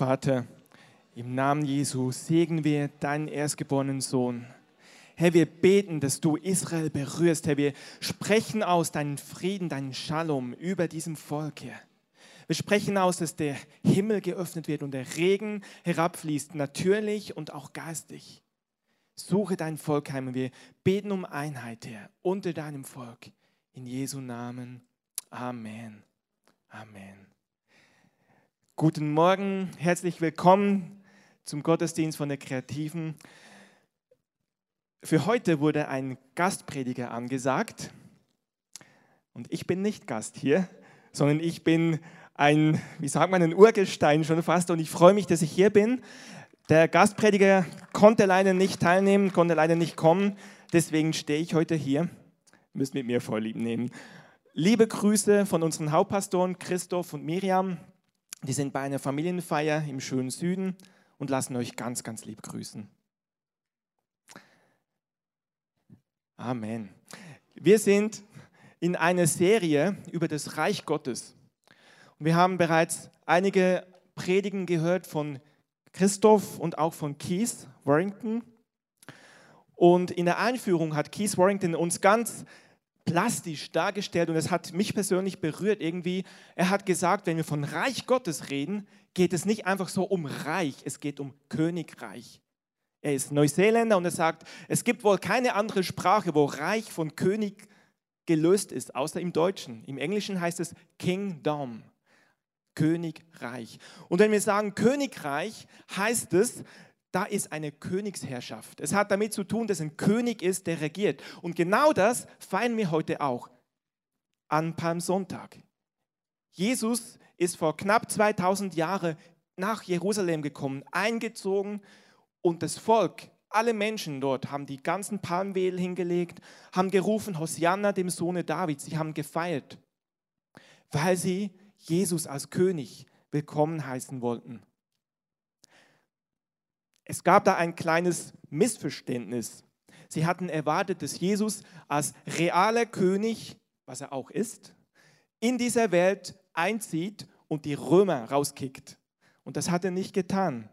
Vater, im Namen Jesu segnen wir deinen erstgeborenen Sohn. Herr, wir beten, dass du Israel berührst. Herr, wir sprechen aus deinen Frieden, deinen Shalom über diesem Volk, Herr. Wir sprechen aus, dass der Himmel geöffnet wird und der Regen herabfließt, natürlich und auch geistig. Suche dein Volk heim und wir beten um Einheit, Herr, unter deinem Volk. In Jesu Namen. Amen. Amen. Guten Morgen, herzlich willkommen zum Gottesdienst von der Kreativen. Für heute wurde ein Gastprediger angesagt und ich bin nicht Gast hier, sondern ich bin ein, wie sagt man, ein Urgestein schon fast und ich freue mich, dass ich hier bin. Der Gastprediger konnte leider nicht teilnehmen, konnte leider nicht kommen, deswegen stehe ich heute hier. Müsst mit mir vorlieb nehmen. Liebe Grüße von unseren Hauptpastoren Christoph und Miriam. Die sind bei einer Familienfeier im schönen Süden und lassen euch ganz, ganz lieb grüßen. Amen. Wir sind in einer Serie über das Reich Gottes. Und wir haben bereits einige Predigen gehört von Christoph und auch von Keith Warrington. Und in der Einführung hat Keith Warrington uns ganz plastisch dargestellt und es hat mich persönlich berührt irgendwie. Er hat gesagt, wenn wir von Reich Gottes reden, geht es nicht einfach so um Reich, es geht um Königreich. Er ist Neuseeländer und er sagt, es gibt wohl keine andere Sprache, wo Reich von König gelöst ist, außer im Deutschen. Im Englischen heißt es Kingdom. Königreich. Und wenn wir sagen Königreich, heißt es, da ist eine Königsherrschaft. Es hat damit zu tun, dass ein König ist, der regiert. Und genau das feiern wir heute auch an Palmsonntag. Jesus ist vor knapp 2000 Jahren nach Jerusalem gekommen, eingezogen und das Volk, alle Menschen dort haben die ganzen Palmwedel hingelegt, haben gerufen, Hosianna dem Sohne Davids. Sie haben gefeiert, weil sie Jesus als König willkommen heißen wollten. Es gab da ein kleines Missverständnis. Sie hatten erwartet, dass Jesus als realer König, was er auch ist, in dieser Welt einzieht und die Römer rauskickt. Und das hat er nicht getan.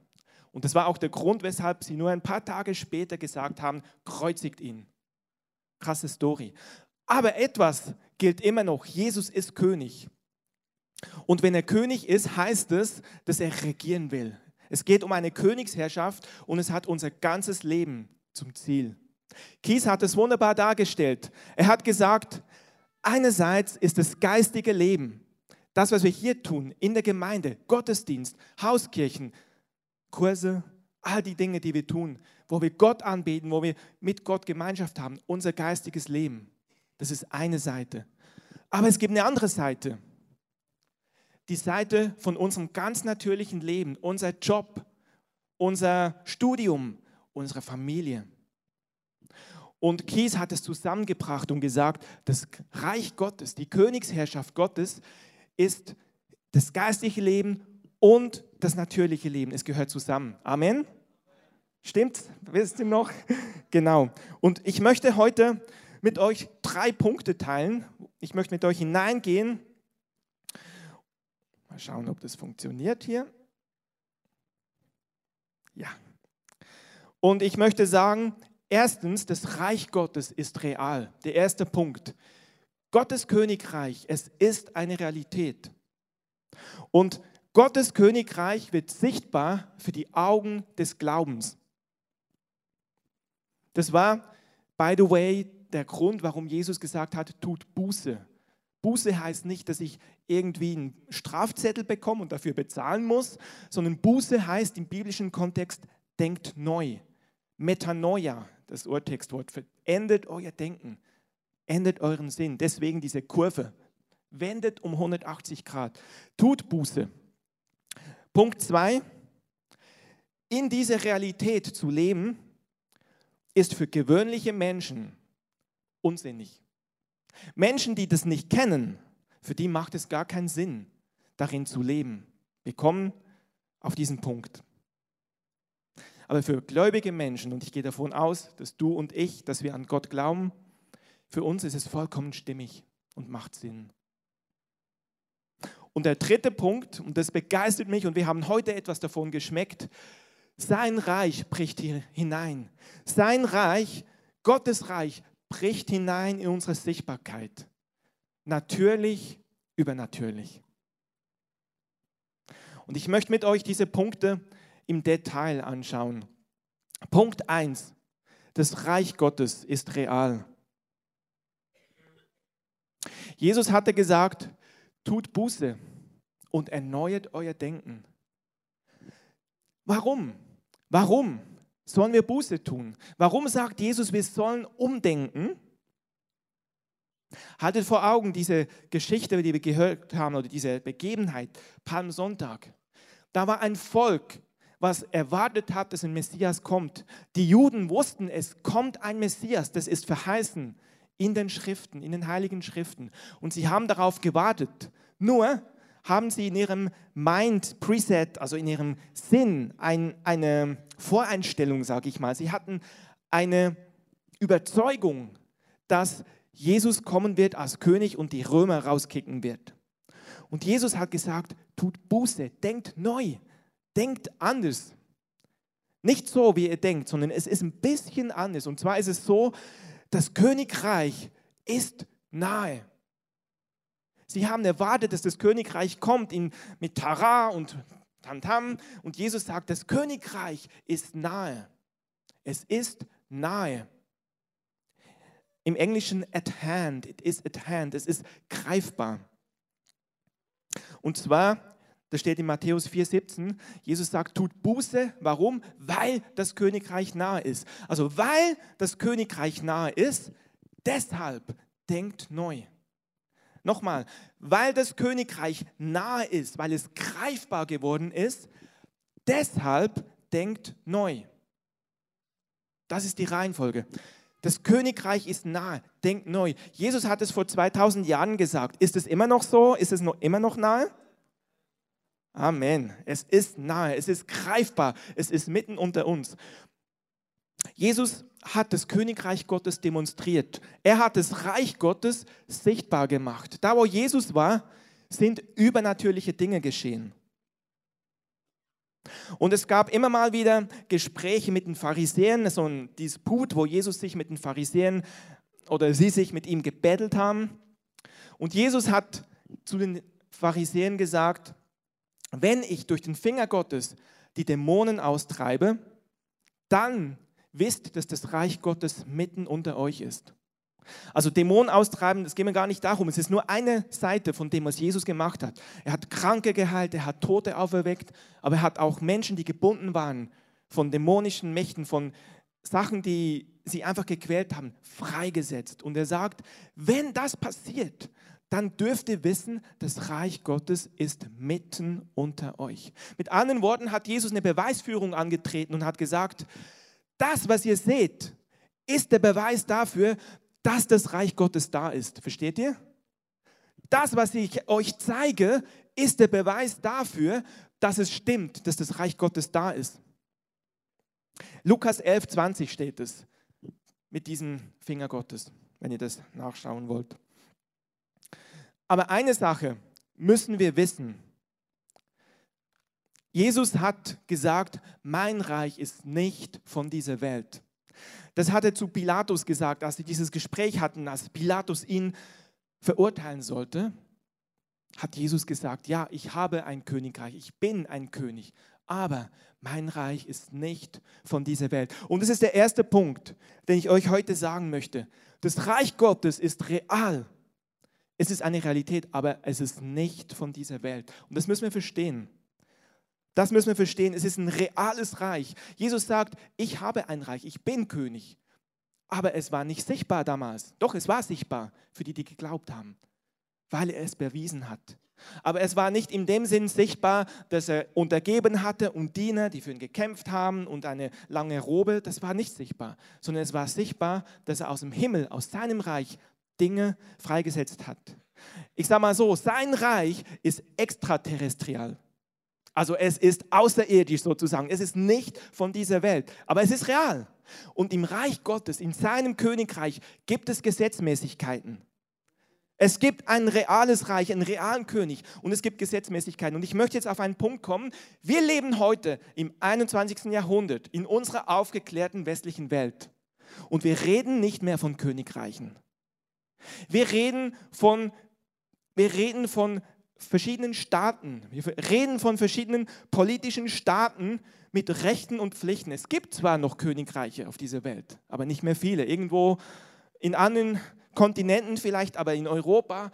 Und das war auch der Grund, weshalb sie nur ein paar Tage später gesagt haben, kreuzigt ihn. Krasse Story. Aber etwas gilt immer noch, Jesus ist König. Und wenn er König ist, heißt es, dass er regieren will. Es geht um eine Königsherrschaft und es hat unser ganzes Leben zum Ziel. Kies hat es wunderbar dargestellt. Er hat gesagt, einerseits ist das geistige Leben, das, was wir hier tun, in der Gemeinde, Gottesdienst, Hauskirchen, Kurse, all die Dinge, die wir tun, wo wir Gott anbeten, wo wir mit Gott Gemeinschaft haben, unser geistiges Leben. Das ist eine Seite. Aber es gibt eine andere Seite die Seite von unserem ganz natürlichen Leben, unser Job, unser Studium, unsere Familie. Und Kies hat es zusammengebracht und gesagt, das Reich Gottes, die Königsherrschaft Gottes ist das geistliche Leben und das natürliche Leben. Es gehört zusammen. Amen. Stimmt? Wisst ihr noch? Genau. Und ich möchte heute mit euch drei Punkte teilen. Ich möchte mit euch hineingehen Mal schauen, ob das funktioniert hier. Ja. Und ich möchte sagen, erstens, das Reich Gottes ist real. Der erste Punkt. Gottes Königreich, es ist eine Realität. Und Gottes Königreich wird sichtbar für die Augen des Glaubens. Das war, by the way, der Grund, warum Jesus gesagt hat, tut Buße. Buße heißt nicht, dass ich irgendwie einen Strafzettel bekomme und dafür bezahlen muss, sondern Buße heißt im biblischen Kontext, denkt neu. Metanoia, das Urtextwort, ändert euer Denken, ändert euren Sinn. Deswegen diese Kurve. Wendet um 180 Grad. Tut Buße. Punkt 2. In dieser Realität zu leben, ist für gewöhnliche Menschen unsinnig. Menschen, die das nicht kennen, für die macht es gar keinen Sinn, darin zu leben. Wir kommen auf diesen Punkt. Aber für gläubige Menschen, und ich gehe davon aus, dass du und ich, dass wir an Gott glauben, für uns ist es vollkommen stimmig und macht Sinn. Und der dritte Punkt, und das begeistert mich, und wir haben heute etwas davon geschmeckt, sein Reich bricht hier hinein. Sein Reich, Gottes Reich, bricht hinein in unsere Sichtbarkeit. Natürlich, übernatürlich. Und ich möchte mit euch diese Punkte im Detail anschauen. Punkt 1. Das Reich Gottes ist real. Jesus hatte gesagt, tut Buße und erneuert euer Denken. Warum? Warum sollen wir Buße tun? Warum sagt Jesus, wir sollen umdenken? Haltet vor Augen diese Geschichte, die wir gehört haben, oder diese Begebenheit, Palmsonntag. Da war ein Volk, was erwartet hat, dass ein Messias kommt. Die Juden wussten, es kommt ein Messias, das ist verheißen in den Schriften, in den heiligen Schriften. Und sie haben darauf gewartet. Nur haben sie in ihrem Mind Preset, also in ihrem Sinn, ein, eine Voreinstellung, sage ich mal. Sie hatten eine Überzeugung, dass Jesus kommen wird als König und die Römer rauskicken wird. Und Jesus hat gesagt, tut Buße, denkt neu, denkt anders. Nicht so, wie ihr denkt, sondern es ist ein bisschen anders. Und zwar ist es so, das Königreich ist nahe. Sie haben erwartet, dass das Königreich kommt in, mit Tara und Tamtam. Und Jesus sagt, das Königreich ist nahe. Es ist nahe. Im Englischen at hand, it is at hand, es ist greifbar. Und zwar, das steht in Matthäus 4,17, Jesus sagt, tut Buße. Warum? Weil das Königreich nahe ist. Also weil das Königreich nahe ist, deshalb denkt neu. Nochmal, weil das Königreich nahe ist, weil es greifbar geworden ist, deshalb denkt neu. Das ist die Reihenfolge. Das Königreich ist nahe, denkt neu. Jesus hat es vor 2000 Jahren gesagt. Ist es immer noch so? Ist es noch immer noch nahe? Amen. Es ist nahe, es ist greifbar, es ist mitten unter uns. Jesus hat das Königreich Gottes demonstriert. Er hat das Reich Gottes sichtbar gemacht. Da, wo Jesus war, sind übernatürliche Dinge geschehen. Und es gab immer mal wieder Gespräche mit den Pharisäern, so ein Disput, wo Jesus sich mit den Pharisäern oder sie sich mit ihm gebettelt haben. Und Jesus hat zu den Pharisäern gesagt, wenn ich durch den Finger Gottes die Dämonen austreibe, dann wisst, dass das Reich Gottes mitten unter euch ist. Also Dämonen austreiben, das geht mir gar nicht darum. Es ist nur eine Seite von dem, was Jesus gemacht hat. Er hat Kranke geheilt, er hat Tote auferweckt, aber er hat auch Menschen, die gebunden waren von dämonischen Mächten, von Sachen, die sie einfach gequält haben, freigesetzt. Und er sagt, wenn das passiert, dann dürft ihr wissen, das Reich Gottes ist mitten unter euch. Mit anderen Worten hat Jesus eine Beweisführung angetreten und hat gesagt, das, was ihr seht, ist der Beweis dafür, dass das Reich Gottes da ist. Versteht ihr? Das, was ich euch zeige, ist der Beweis dafür, dass es stimmt, dass das Reich Gottes da ist. Lukas 11, 20 steht es mit diesem Finger Gottes, wenn ihr das nachschauen wollt. Aber eine Sache müssen wir wissen. Jesus hat gesagt, mein Reich ist nicht von dieser Welt. Das hat er zu Pilatus gesagt, als sie dieses Gespräch hatten, als Pilatus ihn verurteilen sollte, hat Jesus gesagt, ja, ich habe ein Königreich, ich bin ein König, aber mein Reich ist nicht von dieser Welt. Und das ist der erste Punkt, den ich euch heute sagen möchte. Das Reich Gottes ist real. Es ist eine Realität, aber es ist nicht von dieser Welt. Und das müssen wir verstehen. Das müssen wir verstehen. Es ist ein reales Reich. Jesus sagt, ich habe ein Reich, ich bin König. Aber es war nicht sichtbar damals. Doch, es war sichtbar für die, die geglaubt haben, weil er es bewiesen hat. Aber es war nicht in dem Sinn sichtbar, dass er Untergeben hatte und Diener, die für ihn gekämpft haben und eine lange Robe. Das war nicht sichtbar, sondern es war sichtbar, dass er aus dem Himmel, aus seinem Reich Dinge freigesetzt hat. Ich sage mal so, sein Reich ist extraterrestrial. Also es ist außerirdisch sozusagen. Es ist nicht von dieser Welt, aber es ist real. Und im Reich Gottes, in seinem Königreich, gibt es Gesetzmäßigkeiten. Es gibt ein reales Reich, einen realen König und es gibt Gesetzmäßigkeiten. Und ich möchte jetzt auf einen Punkt kommen. Wir leben heute im 21. Jahrhundert in unserer aufgeklärten westlichen Welt. Und wir reden nicht mehr von Königreichen. Wir reden von, wir reden von verschiedenen Staaten. Wir reden von verschiedenen politischen Staaten mit Rechten und Pflichten. Es gibt zwar noch Königreiche auf dieser Welt, aber nicht mehr viele. Irgendwo in anderen Kontinenten vielleicht, aber in Europa.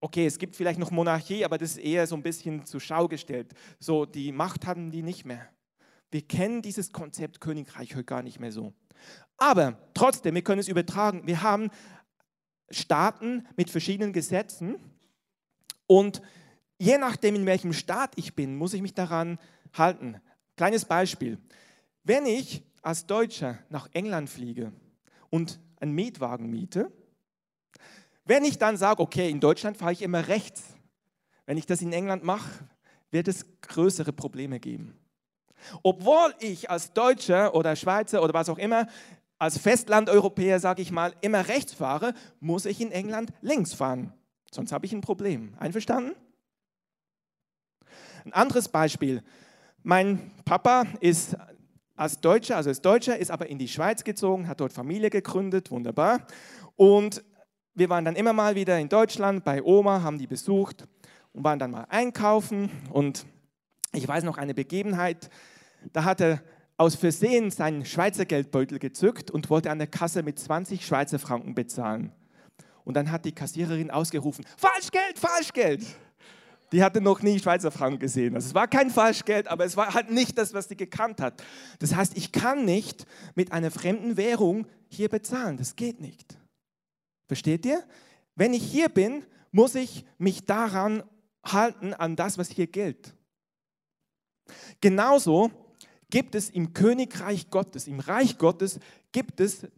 Okay, es gibt vielleicht noch Monarchie, aber das ist eher so ein bisschen zur Schau gestellt. So, die Macht haben die nicht mehr. Wir kennen dieses Konzept Königreich heute gar nicht mehr so. Aber trotzdem, wir können es übertragen. Wir haben Staaten mit verschiedenen Gesetzen und je nachdem, in welchem Staat ich bin, muss ich mich daran halten. Kleines Beispiel. Wenn ich als Deutscher nach England fliege und einen Mietwagen miete, wenn ich dann sage, okay, in Deutschland fahre ich immer rechts, wenn ich das in England mache, wird es größere Probleme geben. Obwohl ich als Deutscher oder Schweizer oder was auch immer, als Festlandeuropäer, sage ich mal, immer rechts fahre, muss ich in England links fahren. Sonst habe ich ein Problem. Einverstanden? Ein anderes Beispiel. Mein Papa ist als Deutscher, also als Deutscher, ist aber in die Schweiz gezogen, hat dort Familie gegründet, wunderbar. Und wir waren dann immer mal wieder in Deutschland bei Oma, haben die besucht und waren dann mal einkaufen. Und ich weiß noch eine Begebenheit, da hat er aus Versehen seinen Schweizer Geldbeutel gezückt und wollte an der Kasse mit 20 Schweizer Franken bezahlen. Und dann hat die Kassiererin ausgerufen, Falschgeld, Falschgeld. Die hatte noch nie Schweizer Franken gesehen. Also es war kein Falschgeld, aber es war halt nicht das, was sie gekannt hat. Das heißt, ich kann nicht mit einer fremden Währung hier bezahlen. Das geht nicht. Versteht ihr? Wenn ich hier bin, muss ich mich daran halten, an das, was hier gilt. Genauso gibt es im Königreich Gottes, im Reich Gottes, gibt es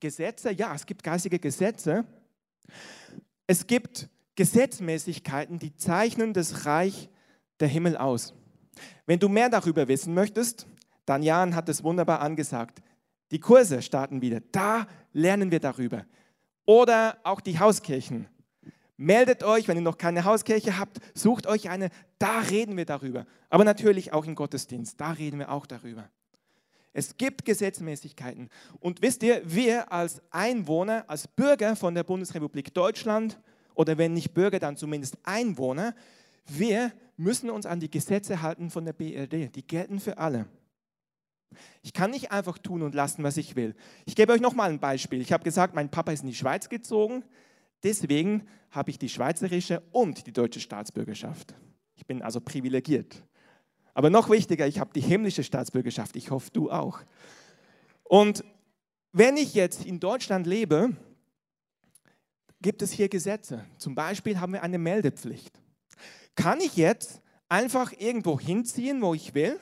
Gesetze, ja, es gibt geistige Gesetze. Es gibt Gesetzmäßigkeiten, die zeichnen das Reich der Himmel aus. Wenn du mehr darüber wissen möchtest, dann Jan hat es wunderbar angesagt. Die Kurse starten wieder. Da lernen wir darüber. Oder auch die Hauskirchen. Meldet euch, wenn ihr noch keine Hauskirche habt, sucht euch eine. Da reden wir darüber. Aber natürlich auch im Gottesdienst. Da reden wir auch darüber. Es gibt Gesetzmäßigkeiten. Und wisst ihr, wir als Einwohner, als Bürger von der Bundesrepublik Deutschland, oder wenn nicht Bürger, dann zumindest Einwohner, wir müssen uns an die Gesetze halten von der BRD. Die gelten für alle. Ich kann nicht einfach tun und lassen, was ich will. Ich gebe euch nochmal ein Beispiel. Ich habe gesagt, mein Papa ist in die Schweiz gezogen. Deswegen habe ich die schweizerische und die deutsche Staatsbürgerschaft. Ich bin also privilegiert. Aber noch wichtiger, ich habe die himmlische Staatsbürgerschaft. Ich hoffe, du auch. Und wenn ich jetzt in Deutschland lebe, gibt es hier Gesetze. Zum Beispiel haben wir eine Meldepflicht. Kann ich jetzt einfach irgendwo hinziehen, wo ich will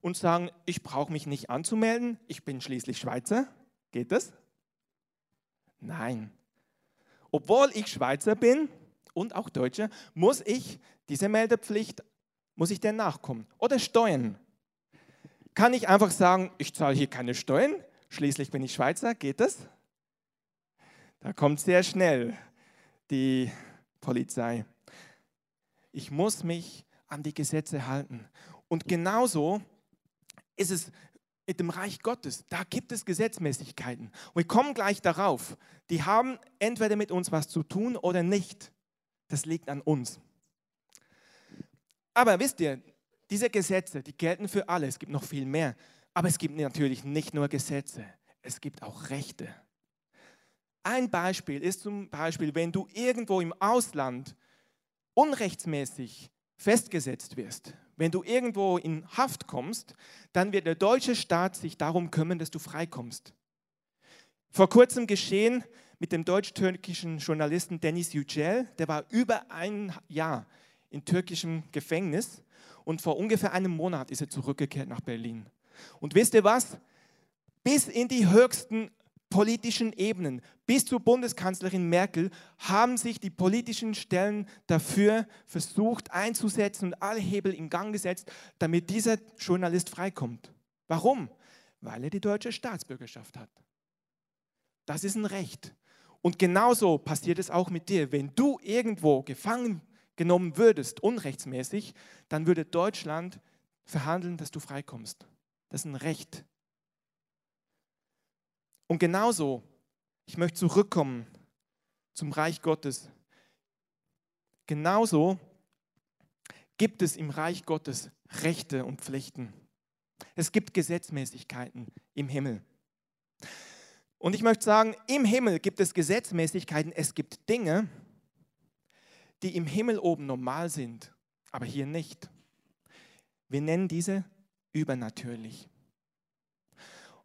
und sagen, ich brauche mich nicht anzumelden, ich bin schließlich Schweizer? Geht das? Nein. Obwohl ich Schweizer bin und auch Deutscher, muss ich diese Meldepflicht muss ich denn nachkommen? Oder Steuern? Kann ich einfach sagen, ich zahle hier keine Steuern, schließlich bin ich Schweizer, geht das? Da kommt sehr schnell die Polizei. Ich muss mich an die Gesetze halten. Und genauso ist es mit dem Reich Gottes. Da gibt es Gesetzmäßigkeiten. Und wir kommen gleich darauf. Die haben entweder mit uns was zu tun oder nicht. Das liegt an uns. Aber wisst ihr, diese Gesetze, die gelten für alle. Es gibt noch viel mehr. Aber es gibt natürlich nicht nur Gesetze, es gibt auch Rechte. Ein Beispiel ist zum Beispiel, wenn du irgendwo im Ausland unrechtsmäßig festgesetzt wirst, wenn du irgendwo in Haft kommst, dann wird der deutsche Staat sich darum kümmern, dass du freikommst. Vor kurzem geschehen mit dem deutsch-türkischen Journalisten Dennis Yücel, der war über ein Jahr in türkischem Gefängnis und vor ungefähr einem Monat ist er zurückgekehrt nach Berlin. Und wisst ihr was? Bis in die höchsten politischen Ebenen, bis zur Bundeskanzlerin Merkel, haben sich die politischen Stellen dafür versucht einzusetzen und alle Hebel in Gang gesetzt, damit dieser Journalist freikommt. Warum? Weil er die deutsche Staatsbürgerschaft hat. Das ist ein Recht. Und genauso passiert es auch mit dir. Wenn du irgendwo gefangen genommen würdest, unrechtsmäßig, dann würde Deutschland verhandeln, dass du freikommst. Das ist ein Recht. Und genauso, ich möchte zurückkommen zum Reich Gottes. Genauso gibt es im Reich Gottes Rechte und Pflichten. Es gibt Gesetzmäßigkeiten im Himmel. Und ich möchte sagen, im Himmel gibt es Gesetzmäßigkeiten, es gibt Dinge, die im Himmel oben normal sind, aber hier nicht. Wir nennen diese übernatürlich.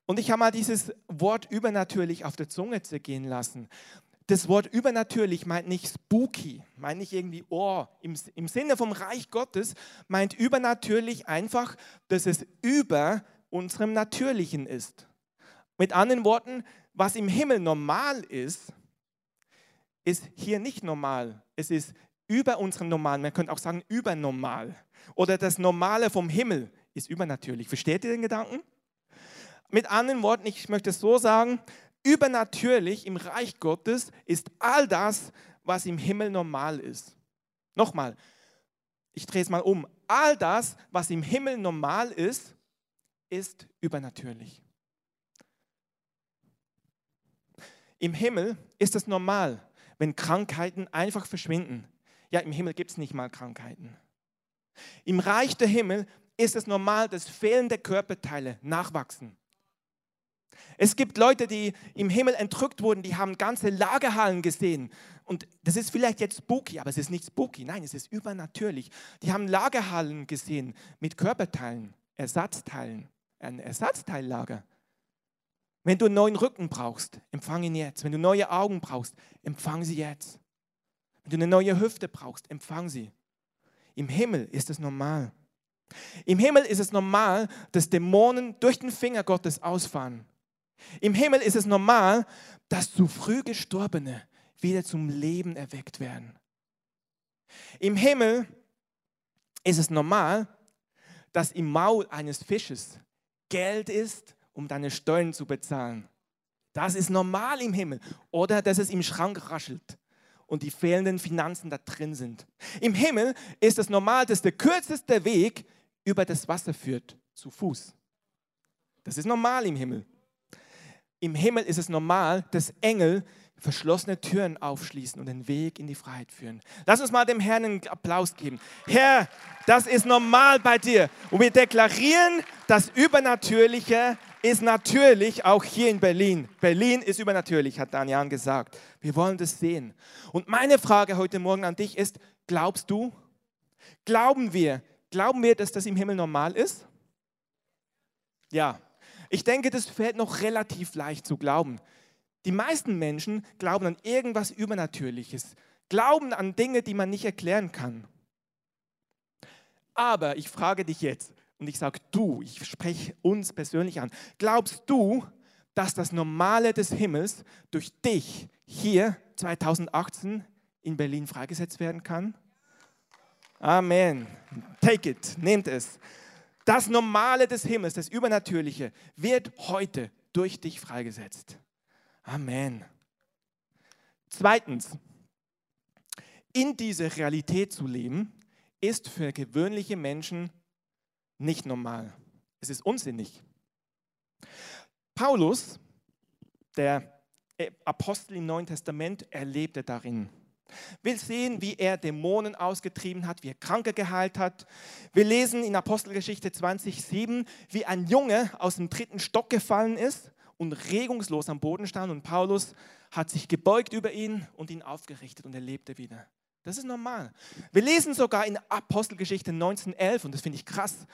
Und ich habe mal dieses Wort übernatürlich auf der Zunge zergehen lassen. Das Wort übernatürlich meint nicht spooky, meint nicht irgendwie, oh, im, im Sinne vom Reich Gottes, meint übernatürlich einfach, dass es über unserem Natürlichen ist. Mit anderen Worten, was im Himmel normal ist, ist hier nicht normal. Es ist über unserem Normalen. Man könnte auch sagen übernormal. Oder das Normale vom Himmel ist übernatürlich. Versteht ihr den Gedanken? Mit anderen Worten, ich möchte es so sagen, übernatürlich im Reich Gottes ist all das, was im Himmel normal ist. Nochmal, ich drehe es mal um. All das, was im Himmel normal ist, ist übernatürlich. Im Himmel ist es normal, wenn Krankheiten einfach verschwinden. Ja, im Himmel gibt es nicht mal Krankheiten. Im Reich der Himmel ist es normal, dass fehlende Körperteile nachwachsen. Es gibt Leute, die im Himmel entrückt wurden, die haben ganze Lagerhallen gesehen. Und das ist vielleicht jetzt spooky, aber es ist nicht spooky. Nein, es ist übernatürlich. Die haben Lagerhallen gesehen mit Körperteilen, Ersatzteilen, ein Ersatzteillager. Wenn du einen neuen Rücken brauchst, empfang ihn jetzt. Wenn du neue Augen brauchst, empfang sie jetzt. Wenn du eine neue Hüfte brauchst, empfang sie. Im Himmel ist es normal. Im Himmel ist es normal, dass Dämonen durch den Finger Gottes ausfahren. Im Himmel ist es normal, dass zu früh Gestorbene wieder zum Leben erweckt werden. Im Himmel ist es normal, dass im Maul eines Fisches Geld ist, um deine Steuern zu bezahlen. Das ist normal im Himmel. Oder dass es im Schrank raschelt und die fehlenden Finanzen da drin sind. Im Himmel ist es normal, dass der kürzeste Weg über das Wasser führt, zu Fuß. Das ist normal im Himmel. Im Himmel ist es normal, dass Engel verschlossene Türen aufschließen und den Weg in die Freiheit führen. Lass uns mal dem Herrn einen Applaus geben. Herr, das ist normal bei dir. Und wir deklarieren, das Übernatürliche ist natürlich auch hier in Berlin. Berlin ist übernatürlich, hat Daniel gesagt. Wir wollen das sehen. Und meine Frage heute Morgen an dich ist, glaubst du? Glauben wir? Glauben wir, dass das im Himmel normal ist? Ja. Ich denke, das fällt noch relativ leicht zu glauben. Die meisten Menschen glauben an irgendwas Übernatürliches, glauben an Dinge, die man nicht erklären kann. Aber ich frage dich jetzt, und ich sage du, ich spreche uns persönlich an, glaubst du, dass das Normale des Himmels durch dich hier 2018 in Berlin freigesetzt werden kann? Amen. Take it, nehmt es. Das Normale des Himmels, das Übernatürliche, wird heute durch dich freigesetzt. Amen. Zweitens, in dieser Realität zu leben, ist für gewöhnliche Menschen nicht normal. Es ist unsinnig. Paulus, der Apostel im Neuen Testament, erlebte darin. Wir sehen, wie er Dämonen ausgetrieben hat, wie er Kranke geheilt hat. Wir lesen in Apostelgeschichte 20,7, wie ein Junge aus dem dritten Stock gefallen ist und regungslos am Boden stand und Paulus hat sich gebeugt über ihn und ihn aufgerichtet und er lebte wieder. Das ist normal. Wir lesen sogar in Apostelgeschichte 1911, und das finde ich krass,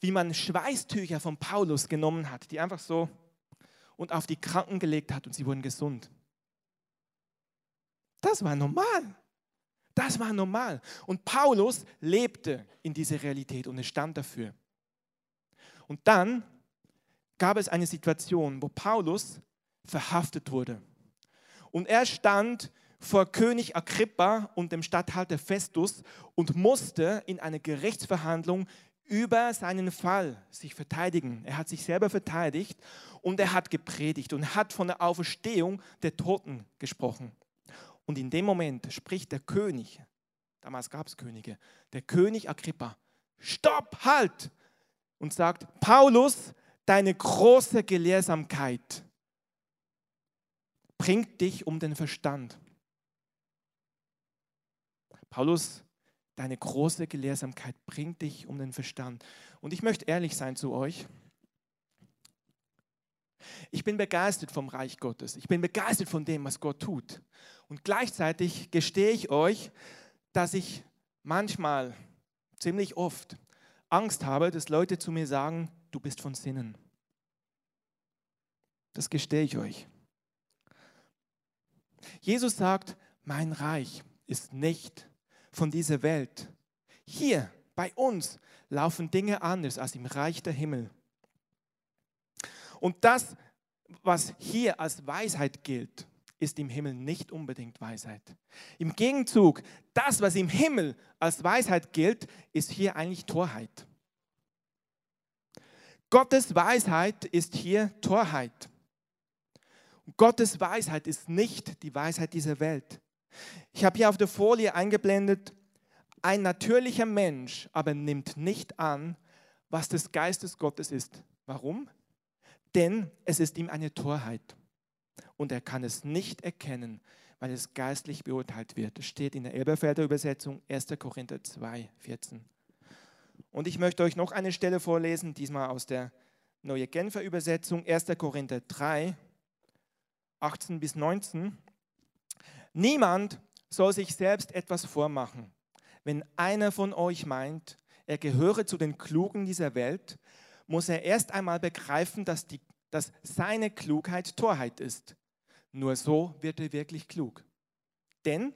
wie man Schweißtücher von Paulus genommen hat, die einfach so und auf die Kranken gelegt hat und sie wurden gesund. Das war normal. Das war normal. Und Paulus lebte in dieser Realität und er stand dafür. Und dann gab es eine Situation, wo Paulus verhaftet wurde. Und er stand vor König Agrippa und dem Statthalter Festus und musste in einer Gerichtsverhandlung über seinen Fall sich verteidigen. Er hat sich selber verteidigt und er hat gepredigt und hat von der Auferstehung der Toten gesprochen. Und in dem Moment spricht der König, damals gab es Könige, der König Agrippa, stopp, halt! Und sagt, Paulus, deine große Gelehrsamkeit bringt dich um den Verstand. Paulus, deine große Gelehrsamkeit bringt dich um den Verstand. Und ich möchte ehrlich sein zu euch. Ich bin begeistert vom Reich Gottes. Ich bin begeistert von dem, was Gott tut. Und gleichzeitig gestehe ich euch, dass ich manchmal, ziemlich oft, Angst habe, dass Leute zu mir sagen, du bist von Sinnen. Das gestehe ich euch. Jesus sagt, mein Reich ist nicht von dieser Welt. Hier bei uns laufen Dinge anders als im Reich der Himmel. Und das, was hier als Weisheit gilt, ist im Himmel nicht unbedingt Weisheit. Im Gegenzug, das, was im Himmel als Weisheit gilt, ist hier eigentlich Torheit. Gottes Weisheit ist hier Torheit. Gottes Weisheit ist nicht die Weisheit dieser Welt. Ich habe hier auf der Folie eingeblendet, ein natürlicher Mensch aber nimmt nicht an, was des Geistes Gottes ist. Warum? denn es ist ihm eine Torheit und er kann es nicht erkennen, weil es geistlich beurteilt wird. Das steht in der Elberfelder Übersetzung 1. Korinther 2, 14. Und ich möchte euch noch eine Stelle vorlesen, diesmal aus der Neue Genfer Übersetzung, 1. Korinther 3, 18 bis 19. Niemand soll sich selbst etwas vormachen. Wenn einer von euch meint, er gehöre zu den Klugen dieser Welt, muss er erst einmal begreifen, dass, die, dass seine Klugheit Torheit ist. Nur so wird er wirklich klug. Denn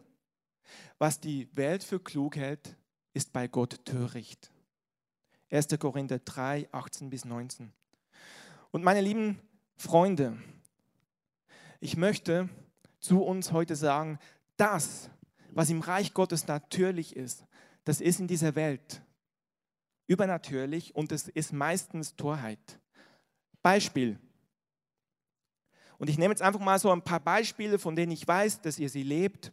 was die Welt für klug hält, ist bei Gott töricht. 1. Korinther 3, 18 bis 19. Und meine lieben Freunde, ich möchte zu uns heute sagen, das, was im Reich Gottes natürlich ist, das ist in dieser Welt übernatürlich und es ist meistens Torheit. Beispiel. Und ich nehme jetzt einfach mal so ein paar Beispiele, von denen ich weiß, dass ihr sie lebt.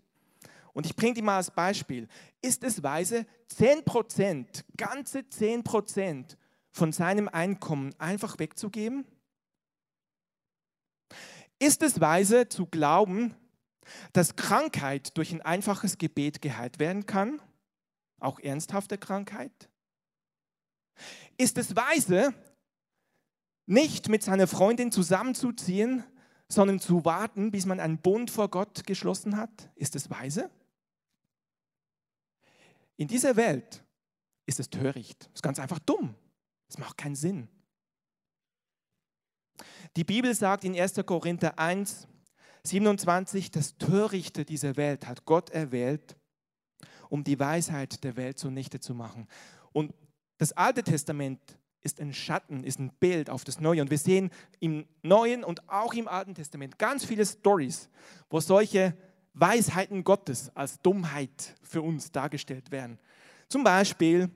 Und ich bringe die mal als Beispiel. Ist es weise, 10%, ganze 10% von seinem Einkommen einfach wegzugeben? Ist es weise zu glauben, dass Krankheit durch ein einfaches Gebet geheilt werden kann? Auch ernsthafte Krankheit? Ist es weise, nicht mit seiner Freundin zusammenzuziehen, sondern zu warten, bis man einen Bund vor Gott geschlossen hat? Ist es weise? In dieser Welt ist es töricht. Es ist ganz einfach dumm. Es macht keinen Sinn. Die Bibel sagt in 1. Korinther 1, 27, das Törichte dieser Welt hat Gott erwählt, um die Weisheit der Welt zunichte zu machen. Und das Alte Testament ist ein Schatten, ist ein Bild auf das Neue. Und wir sehen im Neuen und auch im Alten Testament ganz viele Stories, wo solche Weisheiten Gottes als Dummheit für uns dargestellt werden. Zum Beispiel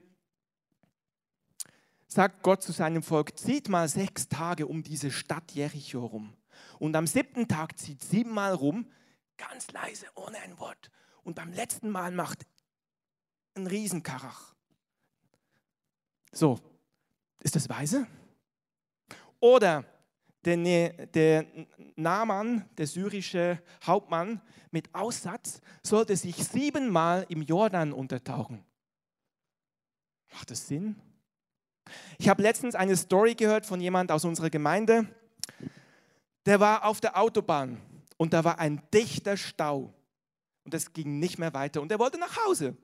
sagt Gott zu seinem Volk, zieht mal sechs Tage um diese Stadt Jericho rum. Und am siebten Tag zieht siebenmal rum, ganz leise, ohne ein Wort. Und beim letzten Mal macht ein Riesenkarach. So, ist das weise? Oder der, ne, der Naaman, der syrische Hauptmann mit Aussatz, sollte sich siebenmal im Jordan untertauchen. Macht das Sinn? Ich habe letztens eine Story gehört von jemand aus unserer Gemeinde, der war auf der Autobahn und da war ein dichter Stau und es ging nicht mehr weiter und er wollte nach Hause.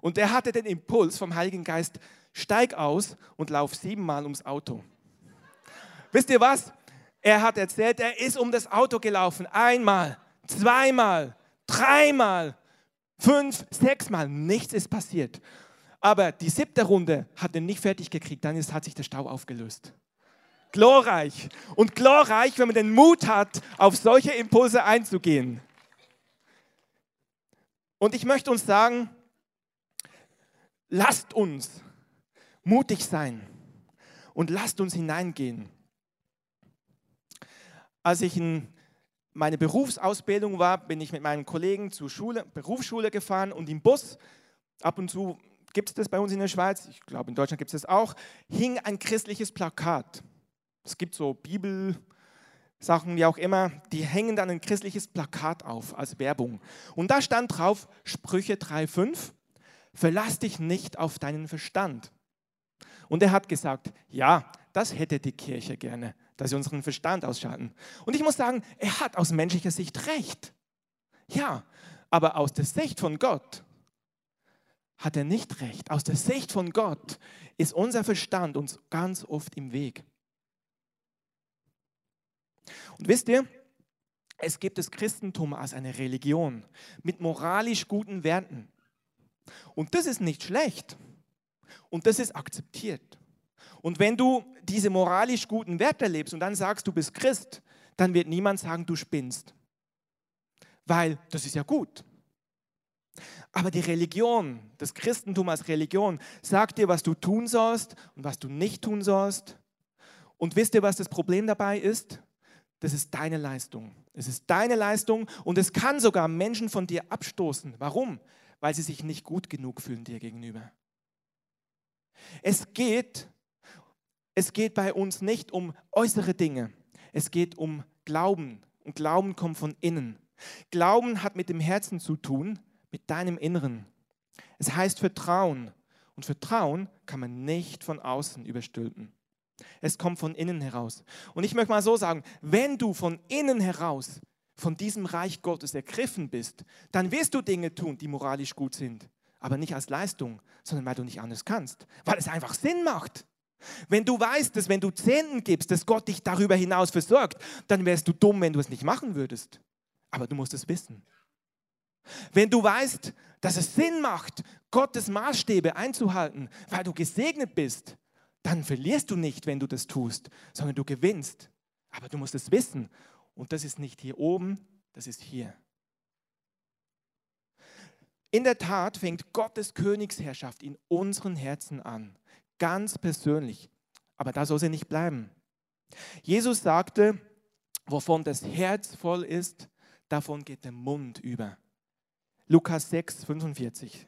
Und er hatte den Impuls vom Heiligen Geist, steig aus und lauf siebenmal ums Auto. Wisst ihr was? Er hat erzählt, er ist um das Auto gelaufen. Einmal, zweimal, dreimal, fünf, sechsmal. Nichts ist passiert. Aber die siebte Runde hat er nicht fertig gekriegt. Dann ist, hat sich der Stau aufgelöst. Glorreich. Und glorreich, wenn man den Mut hat, auf solche Impulse einzugehen. Und ich möchte uns sagen, lasst uns mutig sein und lasst uns hineingehen. Als ich in meine Berufsausbildung war, bin ich mit meinen Kollegen zur Schule, Berufsschule gefahren und im Bus, ab und zu gibt es das bei uns in der Schweiz, ich glaube in Deutschland gibt es das auch, hing ein christliches Plakat. Es gibt so Bibelsachen, wie auch immer, die hängen dann ein christliches Plakat auf als Werbung. Und da stand drauf Sprüche 3,5, verlass dich nicht auf deinen Verstand. Und er hat gesagt, ja, das hätte die Kirche gerne dass sie unseren Verstand ausschalten. Und ich muss sagen, er hat aus menschlicher Sicht recht. Ja, aber aus der Sicht von Gott hat er nicht recht. Aus der Sicht von Gott ist unser Verstand uns ganz oft im Weg. Und wisst ihr, es gibt das Christentum als eine Religion mit moralisch guten Werten. Und das ist nicht schlecht. Und das ist akzeptiert. Und wenn du diese moralisch guten Werte lebst und dann sagst, du bist Christ, dann wird niemand sagen, du spinnst. Weil das ist ja gut. Aber die Religion, das Christentum als Religion, sagt dir, was du tun sollst und was du nicht tun sollst. Und wisst ihr, was das Problem dabei ist? Das ist deine Leistung. Es ist deine Leistung und es kann sogar Menschen von dir abstoßen. Warum? Weil sie sich nicht gut genug fühlen dir gegenüber. Es geht es geht bei uns nicht um äußere Dinge. Es geht um Glauben. Und Glauben kommt von innen. Glauben hat mit dem Herzen zu tun, mit deinem Inneren. Es heißt Vertrauen. Und Vertrauen kann man nicht von außen überstülpen. Es kommt von innen heraus. Und ich möchte mal so sagen, wenn du von innen heraus von diesem Reich Gottes ergriffen bist, dann wirst du Dinge tun, die moralisch gut sind. Aber nicht als Leistung, sondern weil du nicht anders kannst. Weil es einfach Sinn macht. Wenn du weißt, dass wenn du Zehnten gibst, dass Gott dich darüber hinaus versorgt, dann wärst du dumm, wenn du es nicht machen würdest. Aber du musst es wissen. Wenn du weißt, dass es Sinn macht, Gottes Maßstäbe einzuhalten, weil du gesegnet bist, dann verlierst du nicht, wenn du das tust, sondern du gewinnst. Aber du musst es wissen. Und das ist nicht hier oben, das ist hier. In der Tat fängt Gottes Königsherrschaft in unseren Herzen an ganz persönlich. Aber da soll sie nicht bleiben. Jesus sagte, wovon das Herz voll ist, davon geht der Mund über. Lukas 6, 45.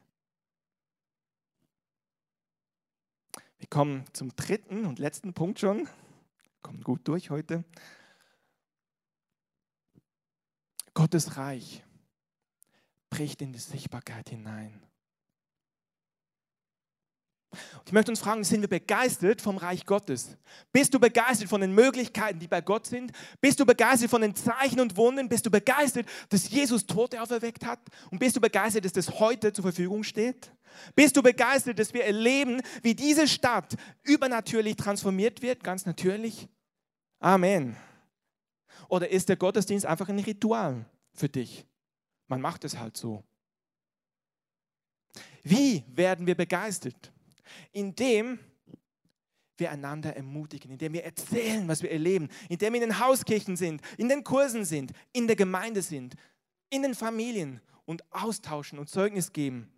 Wir kommen zum dritten und letzten Punkt schon. Kommen gut durch heute. Gottes Reich bricht in die Sichtbarkeit hinein. Ich möchte uns fragen, sind wir begeistert vom Reich Gottes? Bist du begeistert von den Möglichkeiten, die bei Gott sind? Bist du begeistert von den Zeichen und Wunden? Bist du begeistert, dass Jesus Tote auferweckt hat? Und bist du begeistert, dass das heute zur Verfügung steht? Bist du begeistert, dass wir erleben, wie diese Stadt übernatürlich transformiert wird, ganz natürlich? Amen. Oder ist der Gottesdienst einfach ein Ritual für dich? Man macht es halt so. Wie werden wir begeistert? Indem wir einander ermutigen, indem wir erzählen, was wir erleben, indem wir in den Hauskirchen sind, in den Kursen sind, in der Gemeinde sind, in den Familien und austauschen und Zeugnis geben.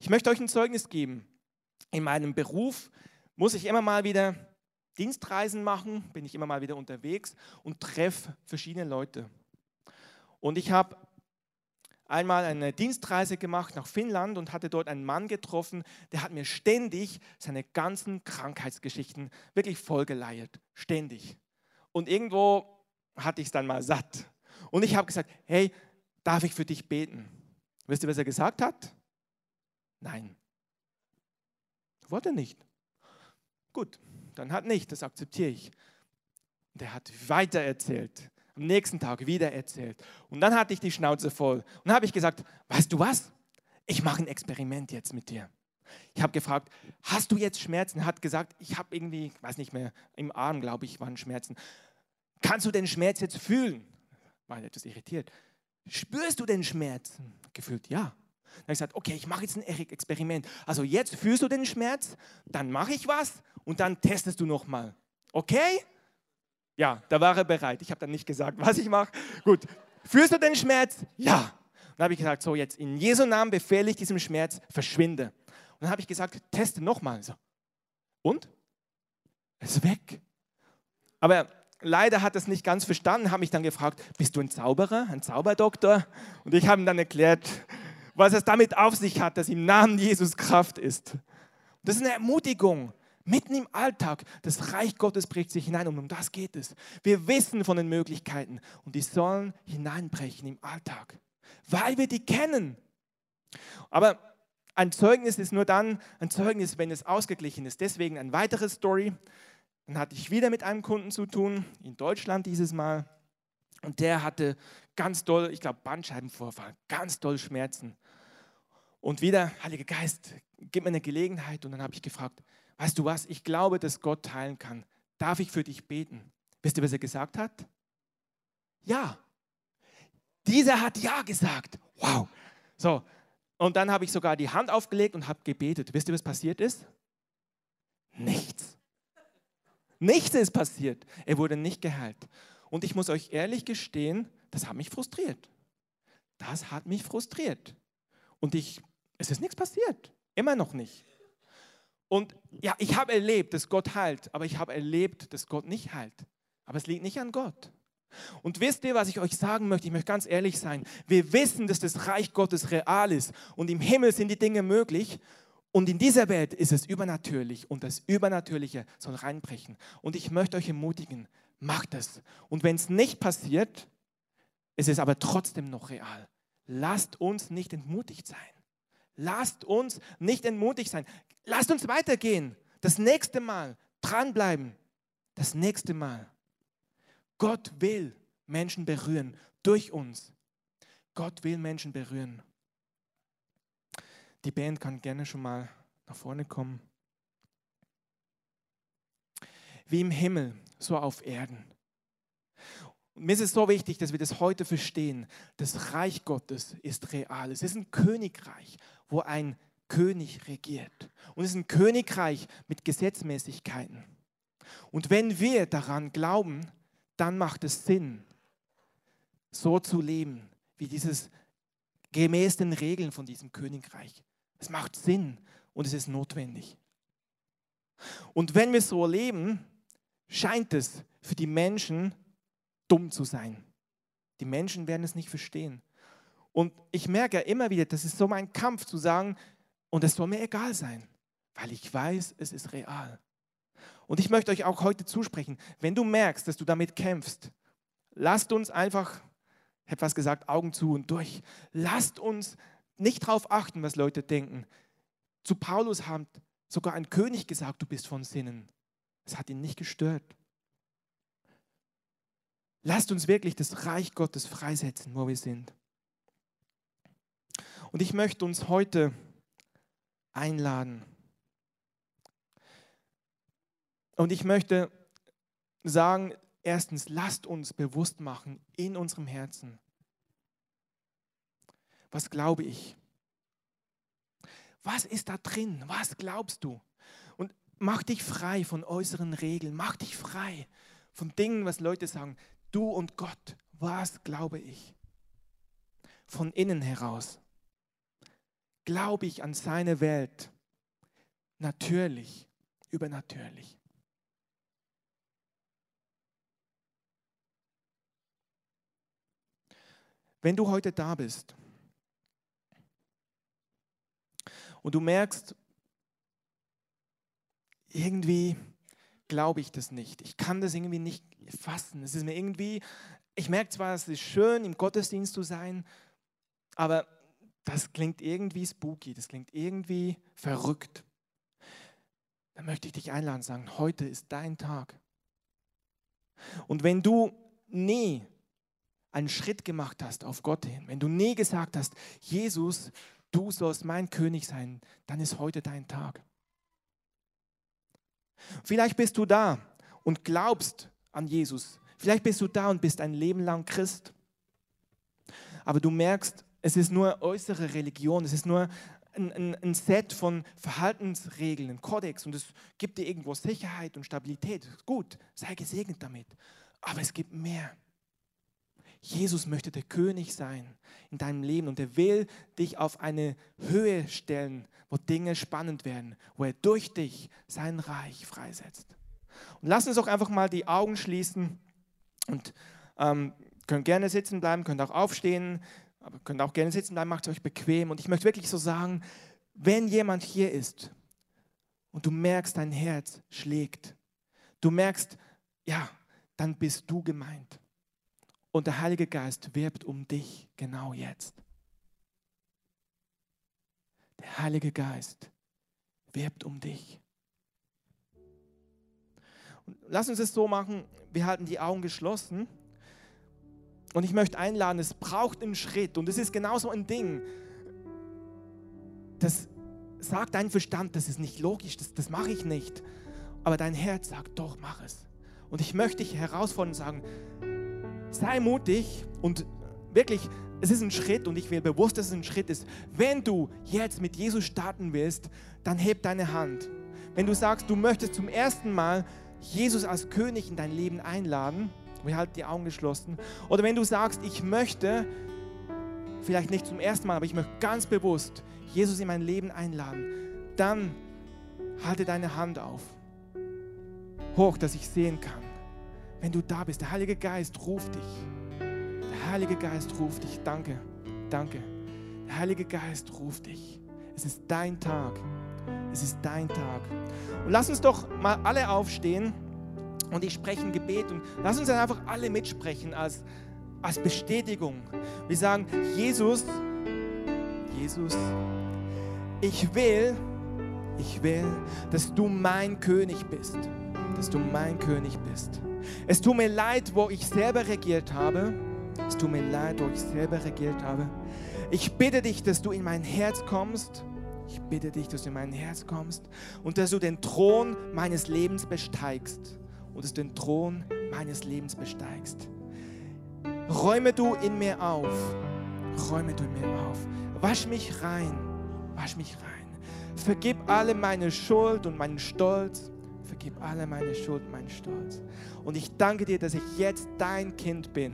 Ich möchte euch ein Zeugnis geben. In meinem Beruf muss ich immer mal wieder Dienstreisen machen, bin ich immer mal wieder unterwegs und treffe verschiedene Leute. Und ich habe einmal eine Dienstreise gemacht nach Finnland und hatte dort einen Mann getroffen, der hat mir ständig seine ganzen Krankheitsgeschichten wirklich vollgeleiert. Ständig. Und irgendwo hatte ich es dann mal satt. Und ich habe gesagt, hey, darf ich für dich beten? Wisst ihr, was er gesagt hat? Nein. Wollte nicht. Gut, dann hat nicht, das akzeptiere ich. Und er hat weiter erzählt am nächsten Tag wieder erzählt. Und dann hatte ich die Schnauze voll. Und habe ich gesagt, weißt du was? Ich mache ein Experiment jetzt mit dir. Ich habe gefragt, hast du jetzt Schmerzen? Er hat gesagt, ich habe irgendwie, weiß nicht mehr, im Arm, glaube ich, waren Schmerzen. Kannst du den Schmerz jetzt fühlen? War etwas irritiert. Spürst du den Schmerz? Gefühlt, ja. Dann habe ich gesagt, okay, ich mache jetzt ein Experiment. Also jetzt fühlst du den Schmerz, dann mache ich was und dann testest du nochmal. Okay? Ja, da war er bereit. Ich habe dann nicht gesagt, was ich mache. Gut, fühlst du den Schmerz? Ja. Dann habe ich gesagt, so jetzt in Jesu Namen befehle ich diesem Schmerz, verschwinde. Und dann habe ich gesagt, teste nochmal. So. Und? Es ist weg. Aber leider hat er es nicht ganz verstanden, habe mich dann gefragt, bist du ein Zauberer, ein Zauberdoktor? Und ich habe ihm dann erklärt, was es damit auf sich hat, dass im Namen Jesus Kraft ist. Das ist eine Ermutigung. Mitten im Alltag, das Reich Gottes bricht sich hinein und um das geht es. Wir wissen von den Möglichkeiten und die sollen hineinbrechen im Alltag, weil wir die kennen. Aber ein Zeugnis ist nur dann ein Zeugnis, wenn es ausgeglichen ist. Deswegen eine weitere Story. Dann hatte ich wieder mit einem Kunden zu tun, in Deutschland dieses Mal. Und der hatte ganz doll, ich glaube, Bandscheibenvorfall, ganz doll Schmerzen. Und wieder, Heiliger Geist, gib mir eine Gelegenheit. Und dann habe ich gefragt, weißt du was, ich glaube, dass Gott heilen kann. Darf ich für dich beten? Wisst ihr, was er gesagt hat? Ja. Dieser hat Ja gesagt. Wow. So, und dann habe ich sogar die Hand aufgelegt und habe gebetet. Wisst ihr, was passiert ist? Nichts. Nichts ist passiert. Er wurde nicht geheilt. Und ich muss euch ehrlich gestehen, das hat mich frustriert. Das hat mich frustriert. Und ich, es ist nichts passiert. Immer noch nicht. Und ja, ich habe erlebt, dass Gott heilt, aber ich habe erlebt, dass Gott nicht heilt. Aber es liegt nicht an Gott. Und wisst ihr, was ich euch sagen möchte? Ich möchte ganz ehrlich sein. Wir wissen, dass das Reich Gottes real ist und im Himmel sind die Dinge möglich. Und in dieser Welt ist es übernatürlich und das Übernatürliche soll reinbrechen. Und ich möchte euch ermutigen, macht es. Und wenn es nicht passiert, ist es aber trotzdem noch real. Lasst uns nicht entmutigt sein. Lasst uns nicht entmutigt sein. Lasst uns weitergehen. Das nächste Mal dranbleiben. Das nächste Mal. Gott will Menschen berühren durch uns. Gott will Menschen berühren. Die Band kann gerne schon mal nach vorne kommen. Wie im Himmel, so auf Erden. Und mir ist es so wichtig, dass wir das heute verstehen. Das Reich Gottes ist real. Es ist ein Königreich, wo ein König regiert. Und es ist ein Königreich mit Gesetzmäßigkeiten. Und wenn wir daran glauben, dann macht es Sinn, so zu leben, wie dieses gemäß den Regeln von diesem Königreich. Es macht Sinn und es ist notwendig. Und wenn wir so leben, scheint es für die Menschen dumm zu sein. Die Menschen werden es nicht verstehen. Und ich merke ja immer wieder, das ist so mein Kampf zu sagen, und es soll mir egal sein, weil ich weiß, es ist real. Und ich möchte euch auch heute zusprechen, wenn du merkst, dass du damit kämpfst, lasst uns einfach, ich habe was gesagt, Augen zu und durch. Lasst uns nicht darauf achten, was Leute denken. Zu Paulus hat sogar ein König gesagt, du bist von Sinnen. Es hat ihn nicht gestört. Lasst uns wirklich das Reich Gottes freisetzen, wo wir sind. Und ich möchte uns heute einladen, Und ich möchte sagen, erstens, lasst uns bewusst machen in unserem Herzen, was glaube ich? Was ist da drin? Was glaubst du? Und mach dich frei von äußeren Regeln, mach dich frei von Dingen, was Leute sagen. Du und Gott, was glaube ich? Von innen heraus. Glaube ich an seine Welt? Natürlich, übernatürlich. Wenn du heute da bist und du merkst, irgendwie glaube ich das nicht. Ich kann das irgendwie nicht fassen. Es ist mir irgendwie, ich merke zwar, es ist schön, im Gottesdienst zu sein, aber das klingt irgendwie spooky, das klingt irgendwie verrückt. Dann möchte ich dich einladen und sagen, heute ist dein Tag. Und wenn du nie einen Schritt gemacht hast auf Gott hin, wenn du nie gesagt hast, Jesus, du sollst mein König sein, dann ist heute dein Tag. Vielleicht bist du da und glaubst an Jesus. Vielleicht bist du da und bist ein Leben lang Christ. Aber du merkst, es ist nur äußere Religion, es ist nur ein, ein, ein, Set von Verhaltensregeln, ein Kodex und es gibt dir irgendwo Sicherheit und Stabilität. Gut, sei gesegnet damit. Aber es gibt mehr. Jesus möchte der König sein in deinem Leben und er will dich auf eine Höhe stellen, wo Dinge spannend werden, wo er durch dich sein Reich freisetzt. Und lass uns doch einfach mal die Augen schließen und ähm, könnt gerne sitzen bleiben, könnt auch aufstehen, aber könnt auch gerne sitzen bleiben, macht es euch bequem. Und ich möchte wirklich so sagen, wenn jemand hier ist und du merkst, dein Herz schlägt, du merkst, ja, dann bist du gemeint. Und der Heilige Geist wirbt um dich genau jetzt. Der Heilige Geist wirbt um dich. Und lass uns es so machen, wir halten die Augen geschlossen. Und ich möchte einladen, es braucht einen Schritt. Und es ist genauso ein Ding. Das sagt dein Verstand, das ist nicht logisch, das, das mache ich nicht. Aber dein Herz sagt, doch, mach es. Und ich möchte dich herausfordern und sagen, sei mutig und wirklich, es ist ein Schritt und ich will bewusst, dass es ein Schritt ist. Wenn du jetzt mit Jesus starten willst, dann heb deine Hand. Wenn du sagst, du möchtest zum ersten Mal Jesus als König in dein Leben einladen, wir halten die Augen geschlossen, oder wenn du sagst, ich möchte, vielleicht nicht zum ersten Mal, aber ich möchte ganz bewusst Jesus in mein Leben einladen, dann halte deine Hand auf, hoch, dass ich sehen kann. Wenn du da bist, der Heilige Geist ruft dich. Der Heilige Geist ruft dich. Danke, danke. Der Heilige Geist ruft dich. Es ist dein Tag. Es ist dein Tag. Und lass uns doch mal alle aufstehen und ich spreche ein Gebet und lass uns dann einfach alle mitsprechen als, als Bestätigung. Wir sagen, Jesus, Jesus, ich will, ich will, dass du mein König bist, dass du mein König bist. Es tut mir leid, wo ich selber regiert habe. Es tut mir leid, wo ich selber regiert habe. Ich bitte dich, dass du in mein Herz kommst. Ich bitte dich, dass du in mein Herz kommst und dass du den Thron meines Lebens besteigst. Und du den Thron meines Lebens besteigst. Räume du in mir auf. Räume du in mir auf. Wasch mich rein. Wasch mich rein. Vergib alle meine Schuld und meinen Stolz. Vergib alle meine Schuld und meinen Stolz. Und ich danke dir, dass ich jetzt dein Kind bin.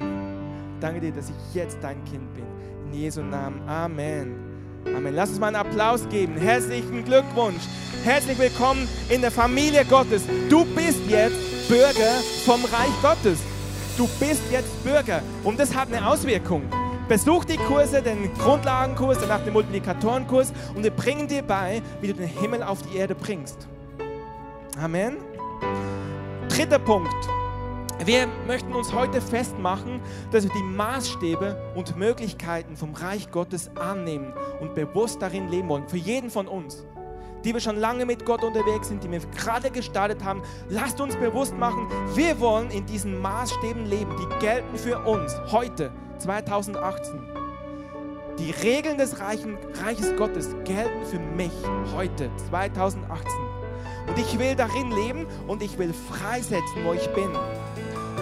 Danke dir, dass ich jetzt dein Kind bin. In Jesu Namen. Amen. Amen. Lass uns mal einen Applaus geben. Herzlichen Glückwunsch. Herzlich willkommen in der Familie Gottes. Du bist jetzt Bürger vom Reich Gottes. Du bist jetzt Bürger. Und das hat eine Auswirkung. Besuch die Kurse, den Grundlagenkurs, danach den Multiplikatorenkurs und wir bringen dir bei, wie du den Himmel auf die Erde bringst. Amen. Dritter Punkt. Wir möchten uns heute festmachen, dass wir die Maßstäbe und Möglichkeiten vom Reich Gottes annehmen und bewusst darin leben wollen. Für jeden von uns, die wir schon lange mit Gott unterwegs sind, die wir gerade gestartet haben, lasst uns bewusst machen, wir wollen in diesen Maßstäben leben, die gelten für uns heute, 2018. Die Regeln des Reiches Gottes gelten für mich heute, 2018. Und ich will darin leben und ich will freisetzen, wo ich bin.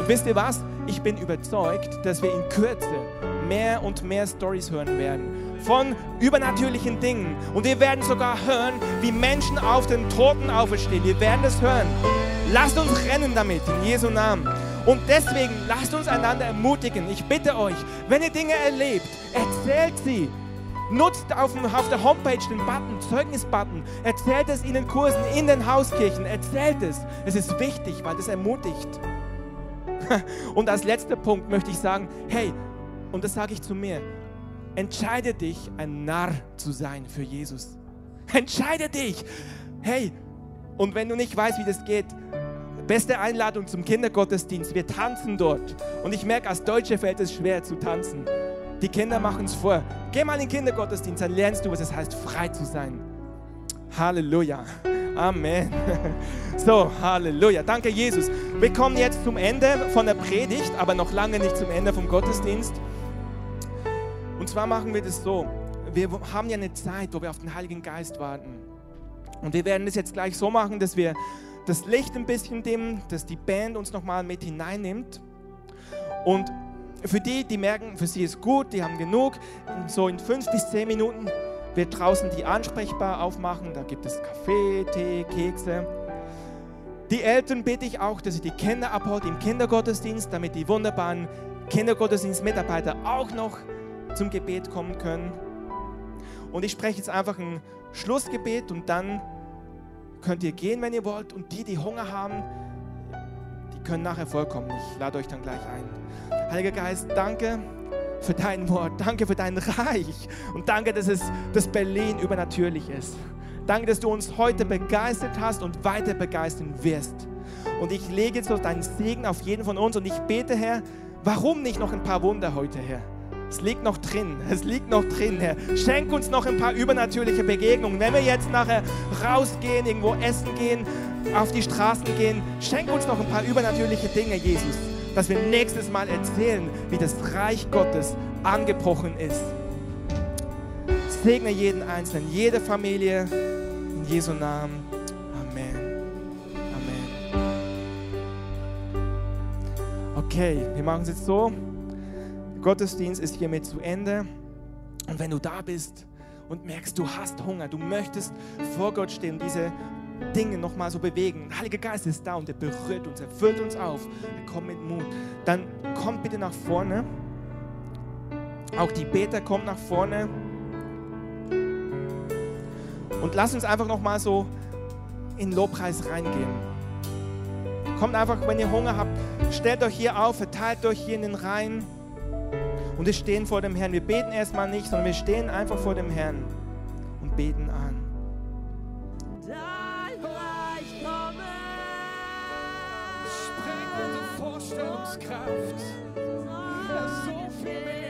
Und wisst ihr was? Ich bin überzeugt, dass wir in Kürze mehr und mehr Stories hören werden von übernatürlichen Dingen. Und wir werden sogar hören, wie Menschen auf den Toten auferstehen. Wir werden es hören. Lasst uns rennen damit in Jesu Namen. Und deswegen lasst uns einander ermutigen. Ich bitte euch, wenn ihr Dinge erlebt, erzählt sie. Nutzt auf, auf der Homepage den Button, Zeugnis-Button. Erzählt es in den Kursen, in den Hauskirchen. Erzählt es. Es ist wichtig, weil das ermutigt. Und als letzter Punkt möchte ich sagen, hey, und das sage ich zu mir, entscheide dich, ein Narr zu sein für Jesus. Entscheide dich. Hey, und wenn du nicht weißt, wie das geht, beste Einladung zum Kindergottesdienst. Wir tanzen dort. Und ich merke, als Deutsche fällt es schwer zu tanzen. Die Kinder machen es vor. Geh mal in den Kindergottesdienst, dann lernst du, was es heißt, frei zu sein. Halleluja. Amen. So, Halleluja. Danke, Jesus. Wir kommen jetzt zum Ende von der Predigt, aber noch lange nicht zum Ende vom Gottesdienst. Und zwar machen wir das so. Wir haben ja eine Zeit, wo wir auf den Heiligen Geist warten. Und wir werden das jetzt gleich so machen, dass wir das Licht ein bisschen dimmen, dass die Band uns nochmal mit hineinnimmt. Und für die, die merken, für sie ist gut, die haben genug, so in fünf bis zehn Minuten wird draußen die ansprechbar aufmachen. Da gibt es Kaffee, Tee, Kekse. Die Eltern bitte ich auch, dass sie die Kinder abholt im Kindergottesdienst, damit die wunderbaren Kindergottesdienstmitarbeiter auch noch zum Gebet kommen können. Und ich spreche jetzt einfach ein Schlussgebet und dann könnt ihr gehen, wenn ihr wollt. Und die, die Hunger haben, die können nachher vollkommen. Ich lade euch dann gleich ein. Heiliger Geist, danke für dein Wort. Danke für dein Reich. Und danke, dass es das Berlin übernatürlich ist. Danke, dass du uns heute begeistert hast und weiter begeistern wirst. Und ich lege jetzt deinen Segen auf jeden von uns und ich bete, Herr, warum nicht noch ein paar Wunder heute, Herr? Es liegt noch drin, es liegt noch drin, Herr. Schenk uns noch ein paar übernatürliche Begegnungen. Wenn wir jetzt nachher rausgehen, irgendwo essen gehen, auf die Straßen gehen, schenk uns noch ein paar übernatürliche Dinge, Jesus, dass wir nächstes Mal erzählen, wie das Reich Gottes angebrochen ist. Segne jeden Einzelnen, jede Familie, in Jesu Namen. Amen. Amen. Okay, wir machen es jetzt so. Gottesdienst ist hiermit zu Ende. Und wenn du da bist und merkst, du hast Hunger, du möchtest vor Gott stehen diese Dinge nochmal so bewegen. Der Heilige Geist ist da und er berührt uns, er füllt uns auf, er kommt mit Mut. Dann kommt bitte nach vorne. Auch die Beter kommt nach vorne. Und lass uns einfach nochmal so in Lobpreis reingehen. Kommt einfach, wenn ihr Hunger habt, stellt euch hier auf, verteilt euch hier in den Reihen. Und wir stehen vor dem Herrn. Wir beten erstmal nicht, sondern wir stehen einfach vor dem Herrn und beten an. Unsere Vorstellungskraft. Ja, so viel mehr,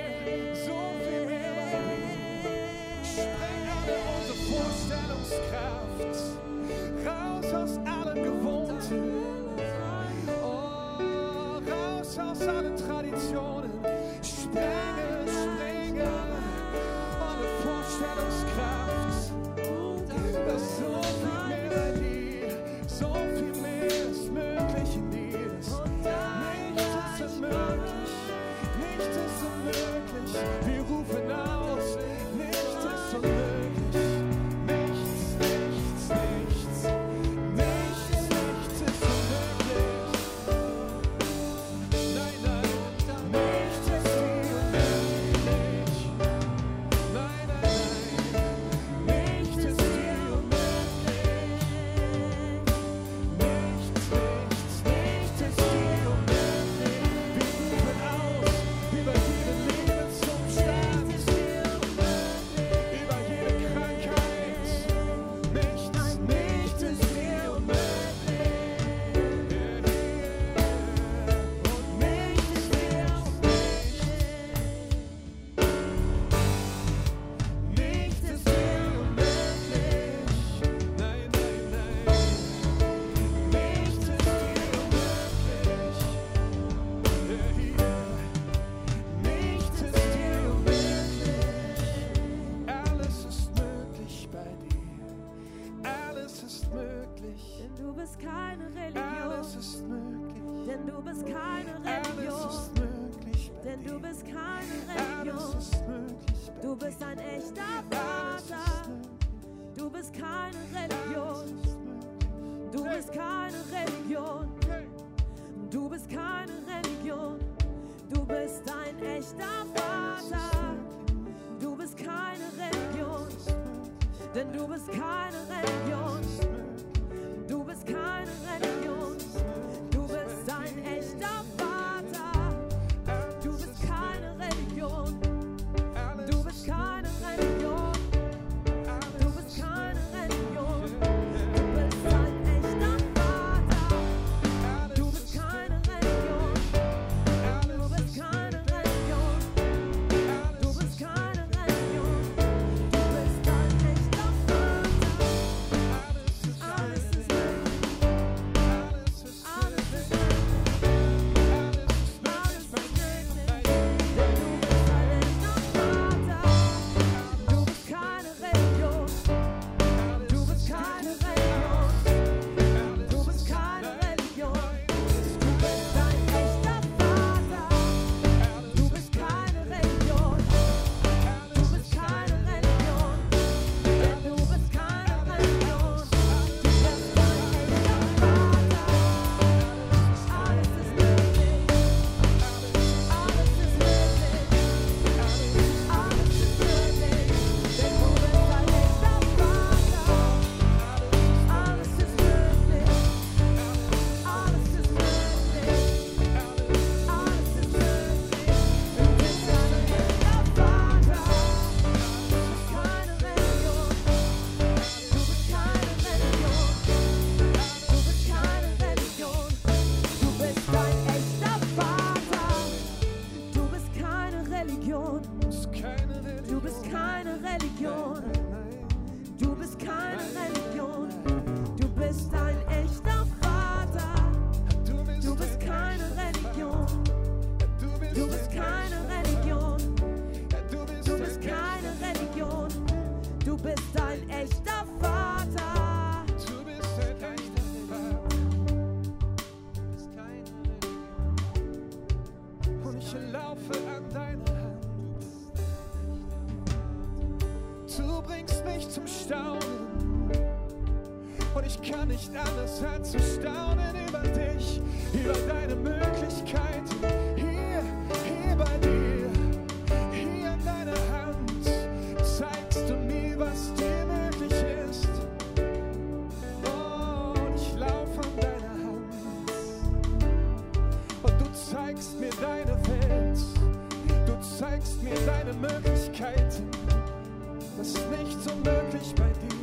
kann nicht anders als zu staunen über dich, über deine Möglichkeiten. Hier, hier bei dir, hier in deiner Hand, zeigst du mir, was dir möglich ist. Und ich lauf an deiner Hand. Und du zeigst mir deine Welt, du zeigst mir deine Möglichkeiten. Das ist nicht unmöglich bei dir.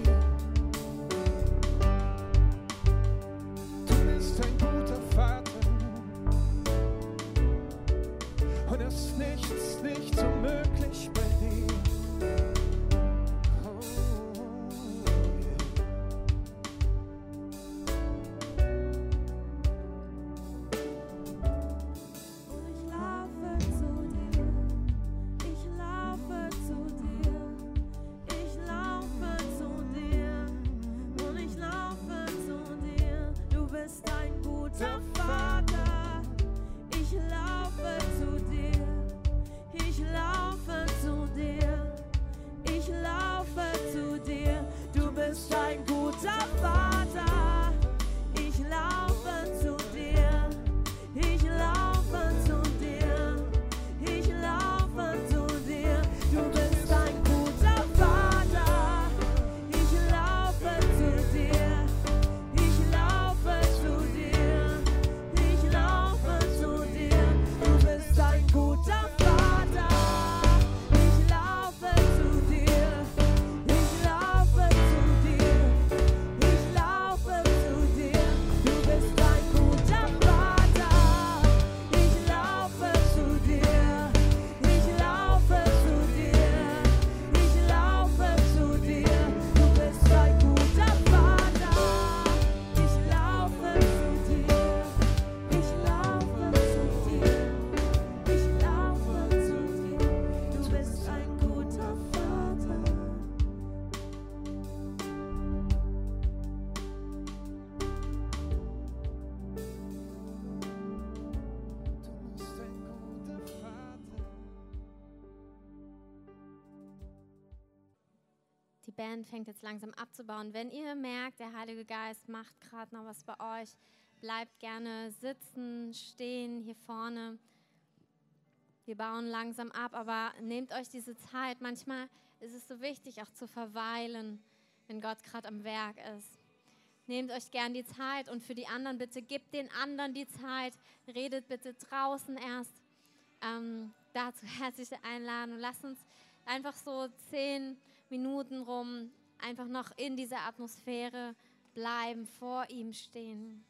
Fängt jetzt langsam abzubauen. Wenn ihr merkt, der Heilige Geist macht gerade noch was bei euch, bleibt gerne sitzen, stehen hier vorne. Wir bauen langsam ab, aber nehmt euch diese Zeit. Manchmal ist es so wichtig, auch zu verweilen, wenn Gott gerade am Werk ist. Nehmt euch gern die Zeit und für die anderen bitte gebt den anderen die Zeit. Redet bitte draußen erst. Ähm, dazu herzliche Einladung. Lasst uns einfach so zehn Minuten rum einfach noch in dieser Atmosphäre bleiben, vor ihm stehen.